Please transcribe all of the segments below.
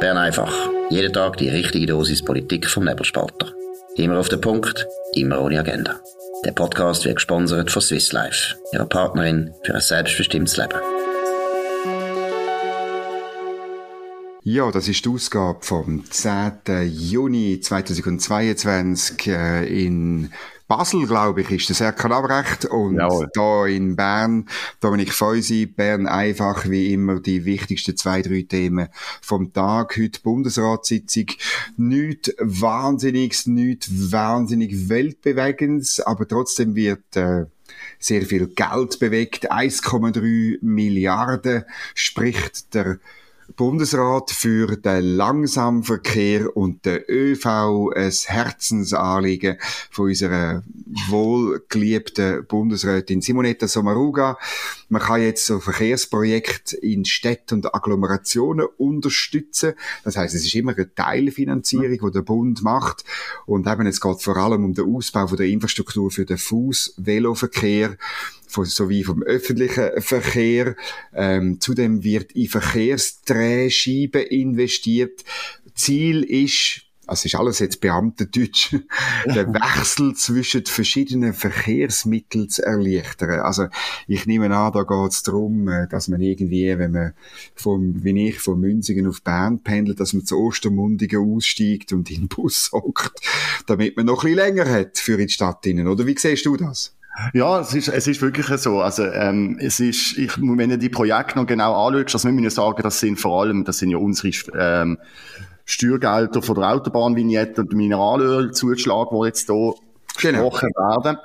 Bern einfach. Jeden Tag die richtige Dosis Politik vom Nebelspalter. Immer auf den Punkt, immer ohne Agenda. Der Podcast wird gesponsert von Swiss Life, ihrer Partnerin für ein selbstbestimmtes Leben. Ja, das ist die Ausgabe vom 10. Juni 2022 äh, in Basel, glaube ich, ist das Erkan Abrecht. Und Jawohl. da in Bern, Dominik Feusi, Bern einfach wie immer die wichtigsten zwei, drei Themen vom Tag. Heute Bundesratssitzung. Nicht Wahnsinniges, nicht wahnsinnig Weltbewegendes, aber trotzdem wird, äh, sehr viel Geld bewegt. 1,3 Milliarden spricht der Bundesrat für den Langsamverkehr und den ÖV ein Herzensanliegen von unserer wohlgeliebten Bundesrätin Simonetta Sommaruga. Man kann jetzt so Verkehrsprojekte in Städten und Agglomerationen unterstützen. Das heißt, es ist immer eine Teilfinanzierung, die der Bund macht. Und eben, es geht vor allem um den Ausbau von der Infrastruktur für den Fuß-Veloverkehr von, sowie vom öffentlichen Verkehr. Ähm, zudem wird in Verkehrsdrehscheiben investiert. Ziel ist, also ist alles jetzt Beamtendeutsch, den Wechsel zwischen verschiedenen Verkehrsmitteln zu erleichtern. Also ich nehme an, da geht es darum, äh, dass man irgendwie, wenn man vom, wie ich, von Münzingen auf Bern pendelt, dass man zu Ostermundigen aussteigt und in den Bus hockt, damit man noch ein bisschen länger hat für die Stadt innen. Oder wie siehst du das? Ja, es ist, es ist wirklich so. Also, ähm, es ist, ich, wenn du die Projekte noch genau anschaust, also wir müssen sagen, das sind vor allem, das sind ja unsere, ähm, Steuergelder von der Autobahnvignette und Mineralölzuschlag, die jetzt hier genau. gesprochen werden.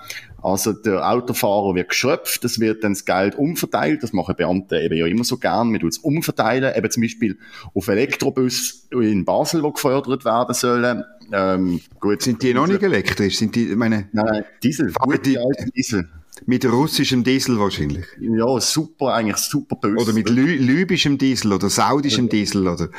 Also der Autofahrer wird geschröpft, es wird dann das Geld umverteilt, das machen Beamte eben ja immer so gern, wir tun es umverteilen, eben zum Beispiel auf Elektrobus in Basel, die gefördert werden sollen. Ähm, gut, sind die noch nicht elektrisch? Sind die, meine... Nein, Diesel, gute alte Diesel. Mit russischem Diesel wahrscheinlich. Ja, super, eigentlich super böse. Oder mit Lü libyschem Diesel oder saudischem Diesel, oder?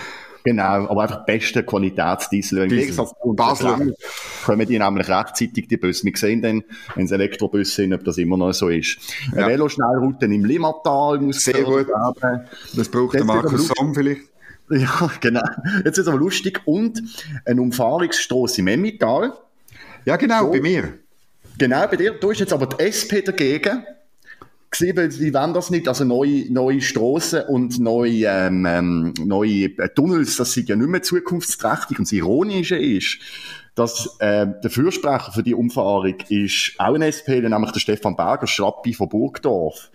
Genau, aber einfach beste Qualitätsdiesel. Im Gegensatz zu Basel kommen die nämlich rechtzeitig, die Busse. Wir sehen dann, wenn es Elektrobusse sind, ob das immer noch so ist. Ja. Veloschnellrouten im Limmatal muss Sehr gut. Werden. Das braucht der Markus Somm vielleicht. Ja, genau. Jetzt ist es aber lustig. Und ein Umfahrungsstrasse im Emmental. Ja, genau, so. bei mir. Genau, bei dir. Du ist jetzt aber die SP dagegen gesehen, sie wollen das nicht, also neue, neue Strassen und neue, ähm, ähm, neue Tunnels, das sind ja nicht mehr zukunftsträchtig. Und das Ironische ist, dass äh, der Fürsprecher für die Umfahrung ist auch ein SP, nämlich der Stefan Berger, Schrappi von Burgdorf.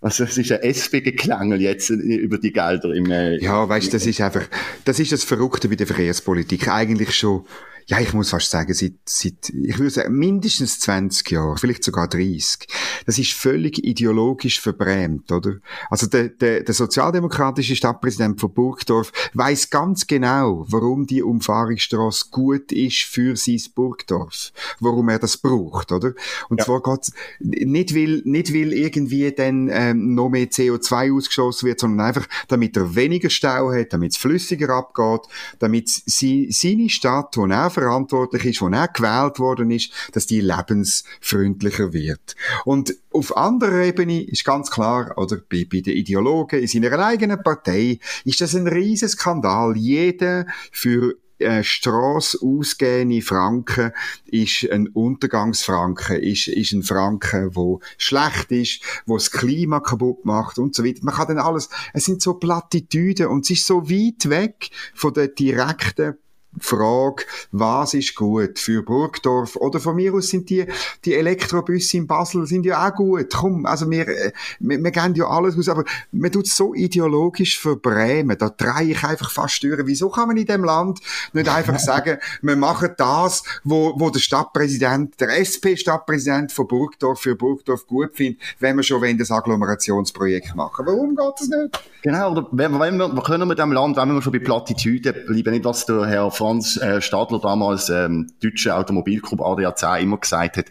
Also es ist ein SP-Geklangel jetzt über die Gelder im... Äh, ja, weißt, du, das ist einfach, das ist das Verrückte bei der Verkehrspolitik. Eigentlich schon ja, ich muss fast sagen, seit, seit, ich würde sagen, mindestens 20 Jahre, vielleicht sogar 30. Das ist völlig ideologisch verbrämt, oder? Also der, der, der sozialdemokratische Stadtpräsident von Burgdorf weiß ganz genau, warum die Umfahrungsstraße gut ist für sein Burgdorf. Warum er das braucht, oder? Und ja. zwar geht's nicht weil, nicht weil irgendwie dann ähm, noch mehr CO2 ausgeschossen wird, sondern einfach, damit er weniger Stau hat, damit es flüssiger abgeht, damit sie, seine Stadt, er verantwortlich ist, wo er gewählt worden ist, dass die lebensfreundlicher wird. Und auf anderer Ebene ist ganz klar, oder bei, bei den Ideologen in seiner eigenen Partei ist das ein riesen Skandal. Jeder für äh, Strasse ausgehende Franken ist ein Untergangsfranken, ist, ist ein Franken, wo schlecht ist, wo das Klima kaputt macht und so weiter. Man kann dann alles, es sind so Plattitüden und es ist so weit weg von der direkten Frage, was ist gut für Burgdorf? Oder von mir aus sind die, die Elektrobusse in Basel sind ja auch gut. Komm, also wir, äh, wir, wir geben ja alles aus, aber man tut so ideologisch verbrämen. Da drehe ich einfach fast durch. Wieso kann man in dem Land nicht einfach sagen, wir machen das, wo, wo der Stadtpräsident, der SP-Stadtpräsident von Burgdorf für Burgdorf gut findet, wenn wir schon wenn das Agglomerationsprojekt machen. Warum geht das nicht? Genau, oder wenn, wenn wir, können mit dem Land, wenn wir schon bei Plattitüden bleiben, nicht was der Herr Franz äh, Stadler damals, ähm, deutsche Automobilclub ADAC immer gesagt hat,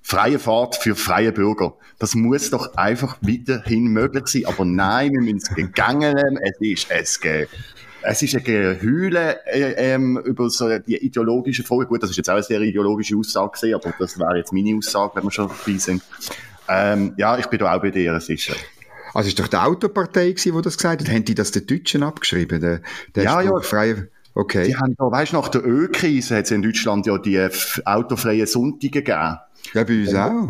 freie Fahrt für freie Bürger. Das muss doch einfach weiterhin möglich sein. Aber nein, wir müssen es gegangen Es ist es ge es ist ein Gehüle äh, ähm, über so die ideologische Frage. Gut, das ist jetzt auch eine sehr ideologische Aussage gewesen, aber das wäre jetzt meine Aussage, wenn wir schon dabei sind. Ähm, ja, ich bin da auch bei dir. Es ist, äh, Also ist doch die Autopartei gewesen, die das gesagt hat? Haben die das den Deutschen abgeschrieben? Der, der ja, Spruch, ja. Freie, okay. Die haben da, weißt du, nach der Ölkrise hat es in Deutschland ja die autofreien Sonntage gegeben. Ja, bei uns auch.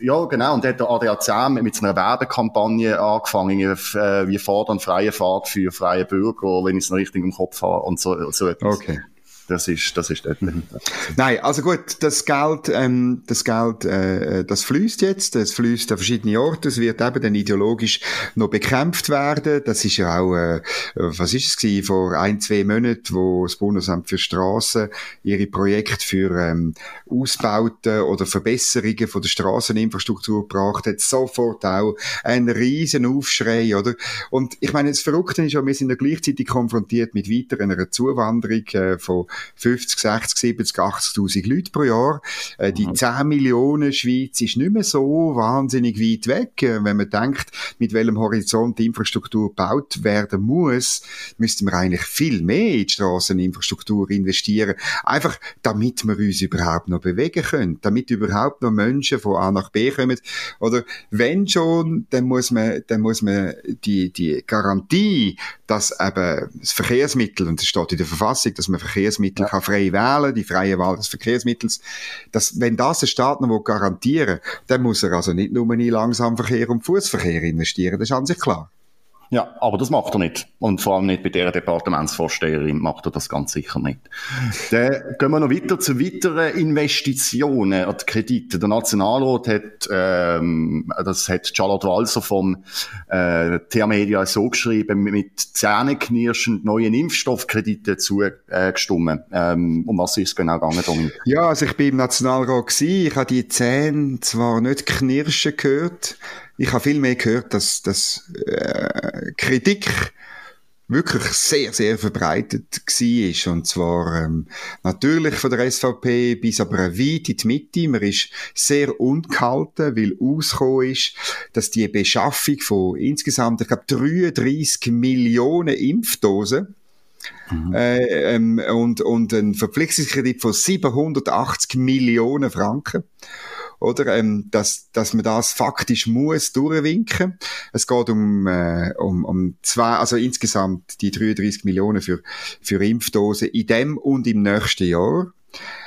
Ja, genau. Und da hat der ADAC mit so einer Werbekampagne angefangen, irgendwie, äh, fordern freie Fahrt für freie Bürger, wenn ich es noch richtig im Kopf habe und so, so etwas. Okay. Das ist, das ist dort dahinter. Nein, also gut, das Geld, ähm, das Geld, äh, das fließt jetzt, das fließt an verschiedene Orte, es wird eben dann ideologisch noch bekämpft werden. Das ist ja auch, äh, was ist es gewesen, vor ein, zwei Monaten, wo das Bundesamt für Straßen ihre Projekte für ähm, Ausbauten oder Verbesserungen von der Straßeninfrastruktur gebracht hat, sofort auch ein riesen Aufschrei, oder? Und ich meine, das Verrückte ist ja, wir sind ja gleichzeitig konfrontiert mit weiter einer Zuwanderung äh, von 50, 60, 70, 80.000 Leute pro Jahr. Äh, die 10 Millionen Schweiz ist nicht mehr so wahnsinnig weit weg. Äh, wenn man denkt, mit welchem Horizont die Infrastruktur gebaut werden muss, müssten wir eigentlich viel mehr in die Strasseninfrastruktur investieren. Einfach, damit wir uns überhaupt noch bewegen können. Damit überhaupt noch Menschen von A nach B kommen. Oder wenn schon, dann muss man, dann muss man die, die Garantie, dass eben das Verkehrsmittel, und das steht in der Verfassung, dass man Verkehrsmittel kann frei wählen, die freie Wahl des Verkehrsmittels, dass, wenn das der Staat noch garantieren will, dann muss er also nicht nur in Langsamverkehr und Fußverkehr investieren, das ist an sich klar. Ja, aber das macht er nicht. Und vor allem nicht bei der Departementsvorsteherin macht er das ganz sicher nicht. Dann gehen wir noch weiter zu weiteren Investitionen und Krediten. Der Nationalrat hat, ähm, das hat Charlotte Walser vom äh, TH Media so geschrieben, mit zähneknirschend neuen Impfstoffkrediten zugestimmt. Ähm, um was ist es genau gegangen, Dominik? Ja, also ich bin im Nationalrat gewesen. Ich habe die Zähne zwar nicht knirschen gehört. Ich habe viel mehr gehört, dass, dass äh, Kritik wirklich sehr, sehr verbreitet war. Und zwar ähm, natürlich von der SVP bis aber weit in die Mitte. Man ist sehr ungehalten, weil ausgekommen ist, dass die Beschaffung von insgesamt, ich glaube, 33 Millionen Impfdosen äh, ähm, und, und ein Verpflichtungskredit von 780 Millionen Franken. Oder, ähm, dass, dass man das faktisch muss durchwinken. Es geht um, äh, um, um zwei, also insgesamt die 33 Millionen für, für Impfdosen in dem und im nächsten Jahr.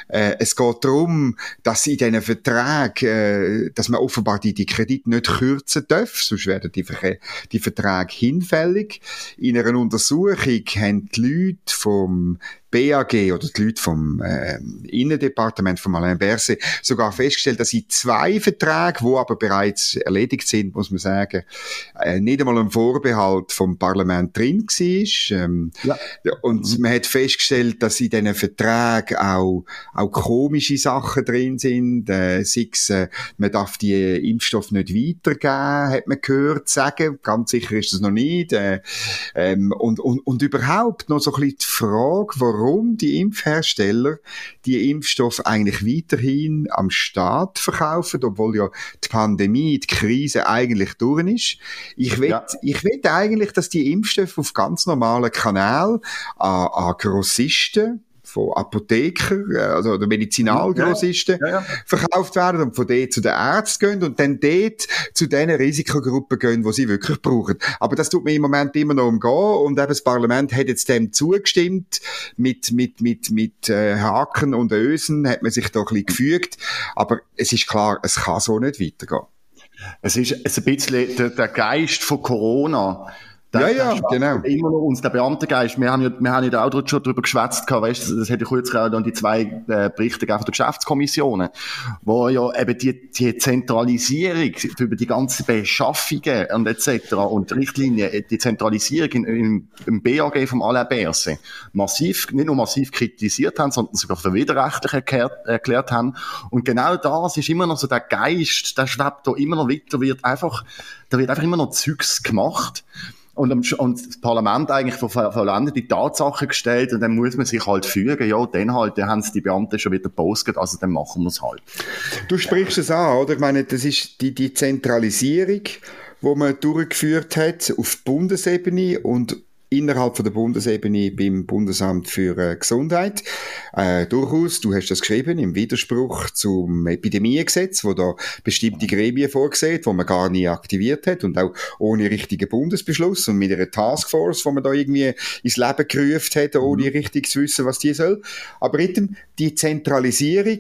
Äh, es geht darum, dass in diesen Verträgen, äh, dass man offenbar die, die Kredite nicht kürzen darf, sonst werden die, Verke die Verträge hinfällig. In einer Untersuchung haben die Leute vom BAG oder die Leute vom äh, Innendepartement von Alain Berset sogar festgestellt, dass in zwei Verträgen, wo aber bereits erledigt sind, muss man sagen, äh, nicht einmal ein Vorbehalt vom Parlament drin war. Ähm, Ja. Und man hat festgestellt, dass in diesen Verträgen auch, auch komische Sachen drin sind. Äh, sechs, äh, man darf die Impfstoffe nicht weitergeben, hat man gehört sagen. Ganz sicher ist das noch nicht. Äh, ähm, und, und, und überhaupt noch so ein bisschen die Frage, warum die Impfhersteller die Impfstoffe eigentlich weiterhin am Staat verkaufen, obwohl ja die Pandemie, die Krise eigentlich durch ist. Ich will, Ja. ich will eigentlich, dass die Impfstoffe auf ganz normalen Kanälen an, an Grossisten von Apotheker, äh, also oder Medizinalgrossisten Ja, ja. verkauft werden und von dort zu den Ärzten gehen und dann dort zu den Risikogruppen gehen, die sie wirklich brauchen. Aber das tut mir im Moment immer noch umgehen und eben das Parlament hat jetzt dem zugestimmt. Mit, mit, mit, mit äh, Haken und Ösen hat man sich da ein bisschen gefügt. Aber es ist klar, es kann so nicht weitergehen. Es ist, es ist ein bisschen der, der Geist von Corona. Ja, ja, genau. Immer noch uns, der Beamtengeist. Wir haben ja, wir haben ja auch schon drüber geschwätzt weißt du, das hätte ich kurz auch an die zwei äh, Berichte gegeben von der Geschäftskommissionen, wo ja eben die, die Zentralisierung über die ganzen Beschaffungen und etc. und Richtlinien, die Zentralisierung in, in, im BAG vom Alain Berset massiv, nicht nur massiv kritisiert haben, sondern sogar für widerrechtlich erklärt, erklärt haben. Und genau das ist immer noch so der Geist, der schwebt da immer noch weiter, wird einfach, da wird einfach immer noch Zeugs gemacht. Und, und das Parlament eigentlich vor vollendete Tatsachen gestellt und dann muss man sich halt fügen, ja, dann halt, dann haben es die Beamten schon wieder gepostet, also dann machen wir es halt. Du sprichst es an, oder? Ich meine, das ist die, die Zentralisierung, wo man durchgeführt hat auf Bundesebene und innerhalb von der Bundesebene beim Bundesamt für äh, Gesundheit. Äh, durchaus, du hast das geschrieben, im Widerspruch zum Epidemiegesetz, wo da bestimmte Gremien vorgesehen, wo man gar nie aktiviert hat und auch ohne richtigen Bundesbeschluss und mit einer Taskforce, wo man da irgendwie ins Leben gerufen hat, ohne mhm. richtig zu wissen, was die soll. Aber die Zentralisierung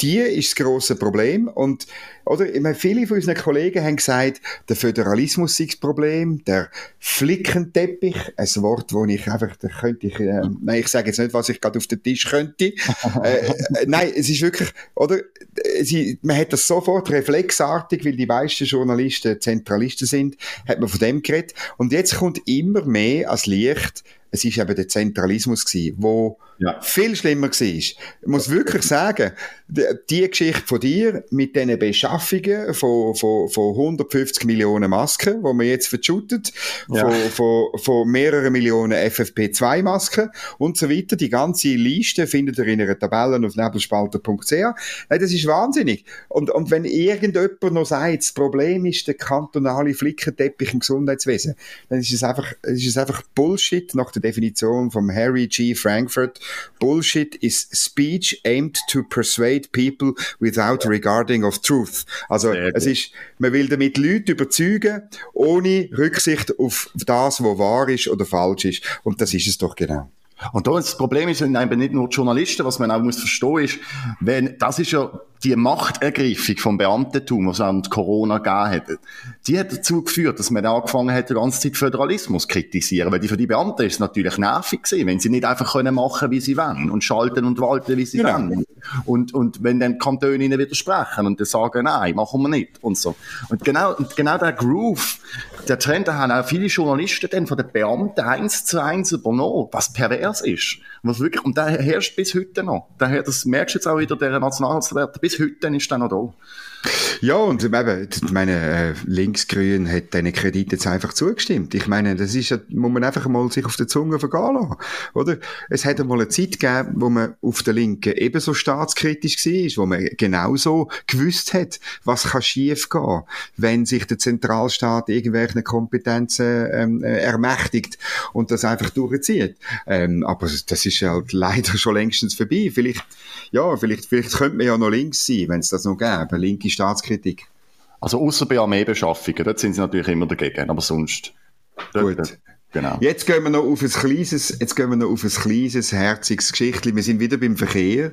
die ist das grosse Problem. Und, oder, ich meine, viele von unseren Kollegen haben gesagt, der Föderalismus ist das Problem, der Flickenteppich, ein Wort, wo ich einfach, da könnte ich, äh, nein, ich sage jetzt nicht, was ich gerade auf den Tisch könnte. äh, äh, nein, es ist wirklich, oder, sie, man hat das sofort reflexartig, weil die meisten Journalisten Zentralisten sind, hat man von dem geredet. Und jetzt kommt immer mehr als Licht, es ist eben der Zentralismus gewesen, wo ja. viel schlimmer war. Ich muss wirklich sagen, die, die Geschichte von dir mit diesen Beschaffungen von, von, von 150 Millionen Masken, wo man jetzt verschüttet, ja. von, von, von mehreren Millionen FFP2-Masken und so weiter, die ganze Liste findet ihr in einer Tabelle auf nebelspalter.ch. Nein, das ist wahnsinnig. Und, und wenn irgendjemand noch sagt, das Problem ist der kantonale Flickenteppich im Gesundheitswesen, dann ist es einfach, ist es einfach Bullshit nach der Definition von Harry G. Frankfurt. Bullshit is speech aimed to persuade people without regarding of truth. Also, es ist, man will damit Leute überzeugen, ohne Rücksicht auf das, was wahr ist oder falsch ist. Und das ist es doch genau. Und da das Problem ist eben nicht nur die Journalisten, was man auch muss verstehen ist, wenn, das ist ja die Machtergreifung vom Beamtentum, was während Corona gegeben hat, die hat dazu geführt, dass man angefangen hat, die ganze Zeit Föderalismus zu kritisieren. Weil die, für die Beamten ist es natürlich nervig gewesen, wenn sie nicht einfach können machen, wie sie wollen und schalten und walten, wie sie genau. wollen. Und, und wenn dann Kantone ihnen widersprechen und dann sagen, nein, machen wir nicht und so. Und genau, und genau der Groove, der Trend, haben auch viele Journalisten dann von den Beamten eins zu eins übernommen, was pervers ist. Was wirklich, und der herrscht bis heute noch. Daher, das merkst du jetzt auch wieder, der Nationalratswert, bis heute ist der noch da. Ja, und eben, meine, äh, Linksgrün hat diesen Kredit jetzt einfach zugestimmt. Ich meine, das ist ja, muss man einfach mal sich auf der Zunge vergehen lassen, oder? Es hat einmal eine Zeit gegeben, wo man auf der Linken ebenso staatskritisch war, wo man genauso gewusst hat, was kann schief gehen, wenn sich der Zentralstaat irgendwelche Kompetenzen ähm, äh, ermächtigt und das einfach durchzieht. Ähm, aber das ist halt leider schon längstens vorbei. Vielleicht, ja, vielleicht, vielleicht könnte man ja noch links sein, wenn es das noch gäbe. Linke Staatskritik. Also außer bei Armeebeschaffungen, dort sind sie natürlich immer dagegen, aber sonst. Dort, Gut. Genau. Jetzt gehen wir noch auf ein kleines, jetzt gehen wir noch auf ein kleines, herziges Geschichtchen. Wir sind wieder beim Verkehr.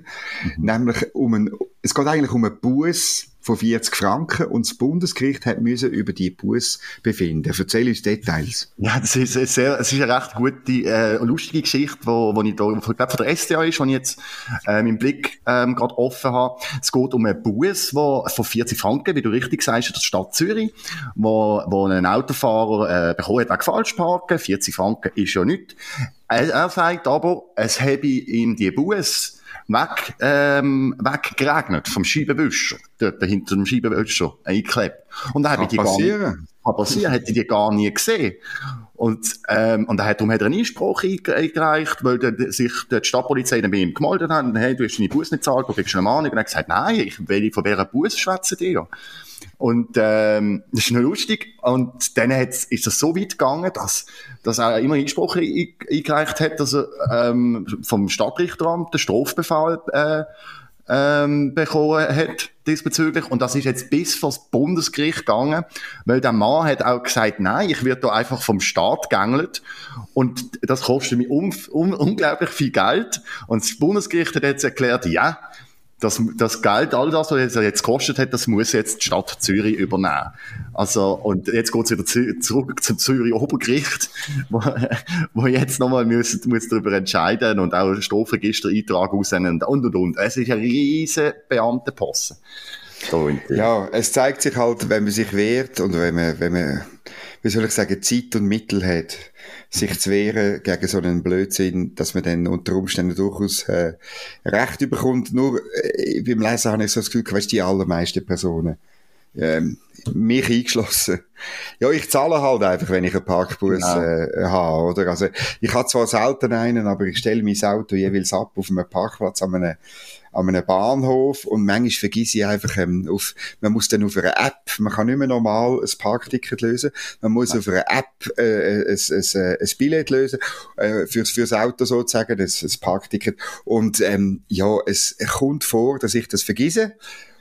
Mhm. Nämlich um ein, es geht eigentlich um einen Bus von 40 Franken und das Bundesgericht hat müssen über die Bus befinden. Erzähl uns Details. Ja, das ist, sehr, es ist eine recht gute, äh, lustige Geschichte, wo, wo ich da, ich glaube, von der SDA ist, die ich jetzt, äh, meinen Blick, ähm, gerade offen habe. Es geht um einen Bus, wo, von 40 Franken, wie du richtig sagst, in der Stadt Zürich, wo, wo ein Autofahrer, äh, bekommen hat, wegen falsch parken. 40 Franken ist ja nichts. Er, er sagt aber, es habe ihm die Bus weg, ähm, weggeregnet vom Scheibenwischer, dort hinter dem Scheibenwischer eingeklebt. Und dann habe ich die passieren. gar nicht, kann passieren, hätte ich die gar nie gesehen. Und, ähm, und darum hat er einen Einspruch eingereicht, weil der, sich die Stadtpolizei dann bei ihm gemeldet hat, hey, du hast deine Bus nicht gezahlt, du kriegst eine Mahnung. Und er hat gesagt, nein, ich will von welcher Bus schwätzen dir. Und ähm, das ist noch lustig. Und dann ist das so weit gegangen, dass, dass er immer Einspruch eingereicht hat, dass er ähm, vom Stadtrichteramt den Strafbefehl äh, ähm, bekommen hat diesbezüglich. Und das ist jetzt bis vor das Bundesgericht gegangen, weil der Mann hat auch gesagt, nein, ich werde da einfach vom Staat gegängelt und das kostet mir un, un, unglaublich viel Geld. Und das Bundesgericht hat jetzt erklärt, ja, das, das Geld, all das, was es jetzt gekostet hat, das muss jetzt die Stadt Zürich übernehmen. Also, und jetzt geht's wieder zu, zurück zum Zürich Obergericht, wo, wo jetzt nochmal muss, muss darüber entscheiden und auch Strafregister-Eintrag aussenden und, und, und. Es ist ein riesen Beamtenposten. Ja, es zeigt sich halt, wenn man sich wehrt und wenn man, wenn man, wie soll ich sagen, Zeit und Mittel hat, sich zu wehren gegen so einen Blödsinn, dass man dann unter Umständen durchaus äh, Recht überkommt. Nur äh, beim Lesen habe ich so das Gefühl, weißt, die allermeisten Personen, ähm, mich eingeschlossen. Ja, ich zahle halt einfach, wenn ich einen Parkbus genau. äh, habe, oder? Also, ich habe zwar selten einen, aber ich stelle mein Auto jeweils ab auf einem Parkplatz an einem an einem Bahnhof und manchmal vergesse ich einfach, ähm, auf, man muss dann auf einer App, man kann nicht mehr normal ein Parkticket lösen, man muss ja. auf einer App äh, ein, ein, ein Billett lösen, äh, fürs, fürs Auto sozusagen, das, das Parkticket. Und ähm, ja, es kommt vor, dass ich das vergesse.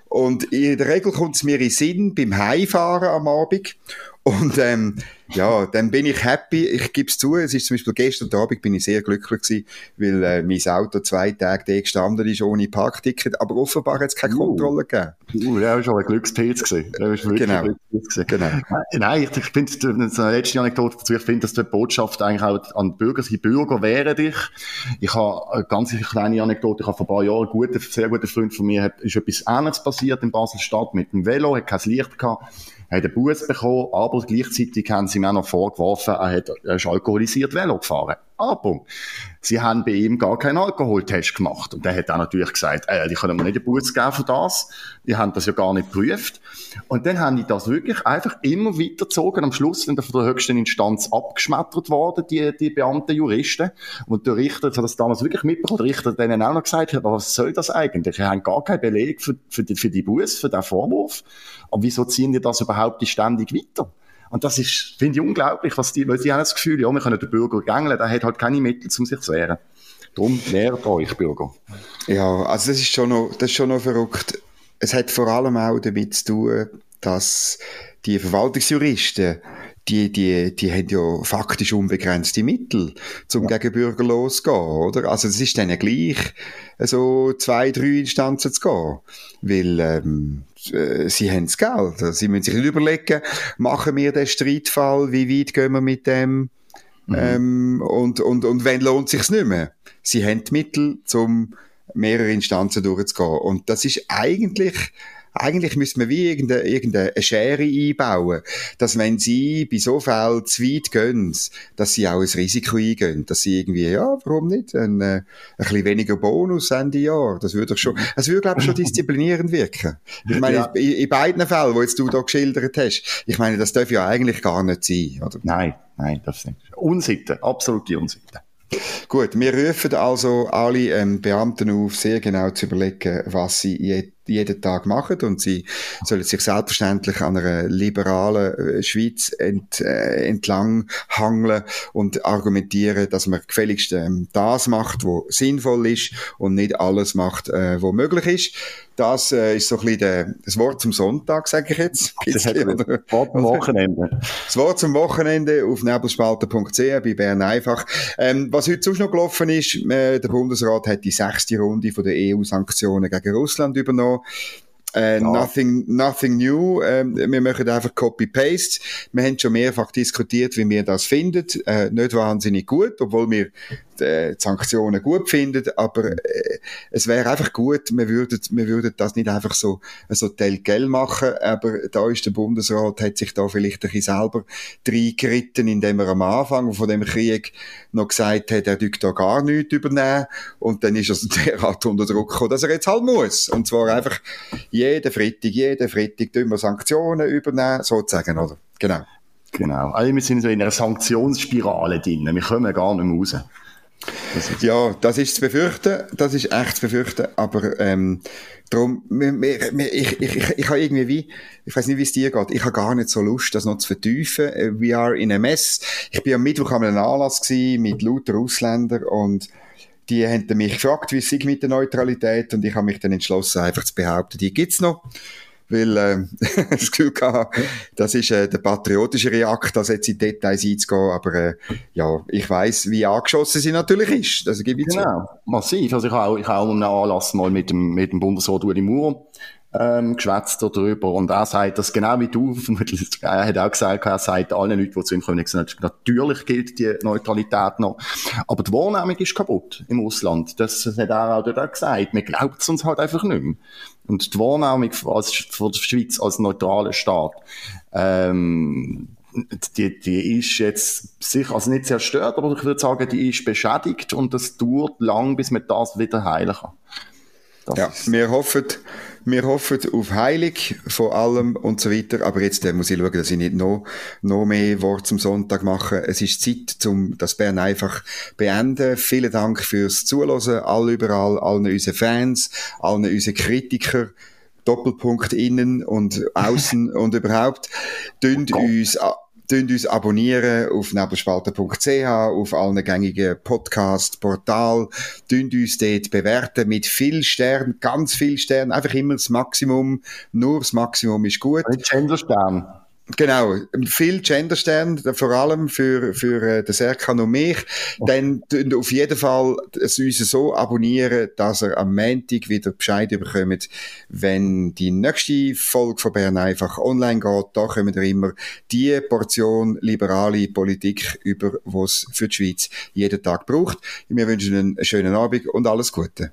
Und in der Regel kommt es mir in Sinn beim Heimfahren am Abend. Und ähm, ja, dann bin ich happy. Ich gebe es zu, es ist zum Beispiel gestern Abend bin ich sehr glücklich gewesen, weil äh, mein Auto zwei Tage da gestanden ist ohne Parkticket, aber offenbar hat es keine uh. Kontrolle gegeben. Uh, der war schon ein Glückspilz gewesen. Genau. ein Glückspilz genau. Nein, ich, ich finde, eine letzte Anekdote dazu, ich finde, dass die Botschaft eigentlich auch an die Bürger, die Bürger wehren dich. Ich habe eine ganz kleine Anekdote, ich habe vor ein paar Jahren, ein guter, sehr guter Freund von mir, hat, ist etwas Ähnliches passiert in Basel-Stadt mit dem Velo, hat kein Licht gehabt, hat einen Bus bekommen, aber gleichzeitig haben sie ihm auch noch vorgeworfen, er hat er ist alkoholisiert Velo gefahren. Aber sie haben bei ihm gar keinen Alkoholtest gemacht. Und der hat dann natürlich gesagt, äh, die können mir nicht einen Bus geben für das. Die haben das ja gar nicht geprüft. Und dann haben die das wirklich einfach immer weitergezogen. Am Schluss sind von der höchsten Instanz abgeschmettert worden, die, die Beamten, Juristen. Und der Richter hat das damals wirklich mitbekommen. Der Richter hat denen auch noch gesagt, was soll das eigentlich? Wir haben gar keinen Beleg für, für die, für die Bus, für den Vorwurf. Aber wieso ziehen die das überhaupt ständig weiter? Und das ist, finde ich, unglaublich, was die, weil sie haben das Gefühl, ja, wir können den Bürger gängeln, der hat halt keine Mittel, um sich zu wehren. Darum lehrt euch, Bürger. Ja, also das ist schon noch, das ist schon noch verrückt. Es hat vor allem auch damit zu tun, dass die Verwaltungsjuristen, die, die, die haben ja faktisch unbegrenzte Mittel, zum ja. gegen Bürger loszugehen, oder? Also es ist denen gleich, so zwei, drei Instanzen zu gehen. Weil, ähm, äh, sie haben das Geld. Also, sie müssen sich nicht überlegen, machen wir den Streitfall, wie weit gehen wir mit dem, mhm. ähm, und, und, und wenn lohnt sich's nicht mehr. Sie haben die Mittel, um mehrere Instanzen durchzugehen. Und das ist eigentlich eigentlich müsste man wie irgendeine, irgendeine Schere einbauen, dass wenn sie bei so Fällen zu weit gehen, dass sie auch ein Risiko eingehen, dass sie irgendwie, ja, warum nicht, ein, äh, ein bisschen weniger Bonus Ende Jahr, das würde doch schon, das würde, glaube ich, schon disziplinierend wirken. Ich meine, ja. in, in, beiden Fällen, wo jetzt du da geschildert hast, ich meine, das darf ja eigentlich gar nicht sein, oder? Nein, nein, das nicht. Unsitte, absolute Unsitte. Gut, wir rufen also alle ähm, Beamten auf, sehr genau zu überlegen, was sie je, jeden Tag machen und sie sollen sich selbstverständlich an einer liberalen äh, Schweiz ent, äh, entlang hangeln und argumentieren, dass man gefälligst ähm, das macht, was sinnvoll ist und nicht alles macht, äh, was möglich ist. Das äh, ist so ein bisschen der, das Wort zum Sonntag, sage ich jetzt. Das Wort zum Wochenende. Das Wort zum Wochenende auf nebelspalter.ch bei Bern einfach. Ähm, was heute sonst noch gelaufen ist, äh, der Bundesrat hat die sechste Runde von der EU-Sanktionen gegen Russland übernommen. Äh, ja. nothing, nothing new. Ähm, wir machen einfach Copy-Paste. Wir haben schon mehrfach diskutiert, wie wir das finden. Äh, nicht wahnsinnig gut, obwohl wir äh, die Sanktionen gut finden, aber äh, es wäre einfach gut, wir würden, wir würden das nicht einfach so, so Telgel machen, aber da ist der Bundesrat, hat sich da vielleicht ein bisschen selber reingeritten, indem er am Anfang von dem Krieg noch gesagt hat, er dürfte da gar nichts übernehmen und dann ist er derart unter Druck gekommen, dass er jetzt halt muss. Und zwar einfach jeden Freitag, jeden Freitag tun wir Sanktionen übernehmen, sozusagen, oder? Genau. Genau. Also wir sind so in einer Sanktionsspirale drin. Wir kommen gar nicht mehr raus. Ja, das ist zu befürchten, das ist echt zu befürchten, aber ähm, darum, ich, ich, ich, ich habe irgendwie wie, ich weiß nicht, wie es dir geht, ich habe gar nicht so Lust, das noch zu vertiefen. Äh, we are in a mess. Ich bin am Mittwoch an einem Anlass gewesen mit lauter Ausländern und die haben mich gefragt, wie es mit der Neutralität und ich habe mich dann entschlossen, einfach zu behaupten, die gibt's noch weil äh, das Gefühl gehabt, das ist äh, der patriotischere Akt, als jetzt in Details einzugehen, aber äh, ja, ich weiß, wie angeschossen sie natürlich ist, das gebe ich Genau, zu. massiv, also ich habe auch, ich habe auch einen Anlass mal mit dem, mit dem Bundesrat Uli Maurer ähm, geschwätzt darüber. Und er sagt das genau wie du, er hat auch gesagt, er sagt allen Leuten, die zu ihm kommen, natürlich gilt die Neutralität noch, aber die Wahrnehmung ist kaputt im Ausland, das hat er auch dort gesagt, man glaubt es uns halt einfach nicht mehr. Und die Wahrnehmung als, von der Schweiz als neutraler Staat, ähm, die, die ist jetzt sicher, also nicht zerstört, aber ich würde sagen, die ist beschädigt und das dauert lang, bis man das wieder heilen kann. Das ja, wir hoffen, wir hoffen auf Heilig von allem und so weiter. Aber jetzt äh, muss ich schauen, dass ich nicht noch, noch mehr Wort zum Sonntag mache. Es ist Zeit, um das Bern einfach beenden. Vielen Dank fürs Zuhören. All überall, allen unseren Fans, allen unseren Kritikern. Doppelpunkt innen und außen und überhaupt. Dünnt oh uns Tönt uns abonnieren auf nebelspalter.ch, auf allen gängigen Podcast-Portal. Tönt uns dort bewerten mit viel Sternen, ganz viel Sternen. Einfach immer das Maximum. Nur das Maximum ist gut. Ein Genderstern. Genau, viel Genderstern, vor allem für, für äh, den Serkan und mich. Dann auf jeden Fall es uns so abonnieren, dass er am Montag wieder Bescheid bekommt, wenn die nächste Folge von Bern einfach online geht. Da kommen wir immer die Portion liberale Politik über, was für die Schweiz jeden Tag braucht. Wir wünschen einen schönen Abend und alles Gute.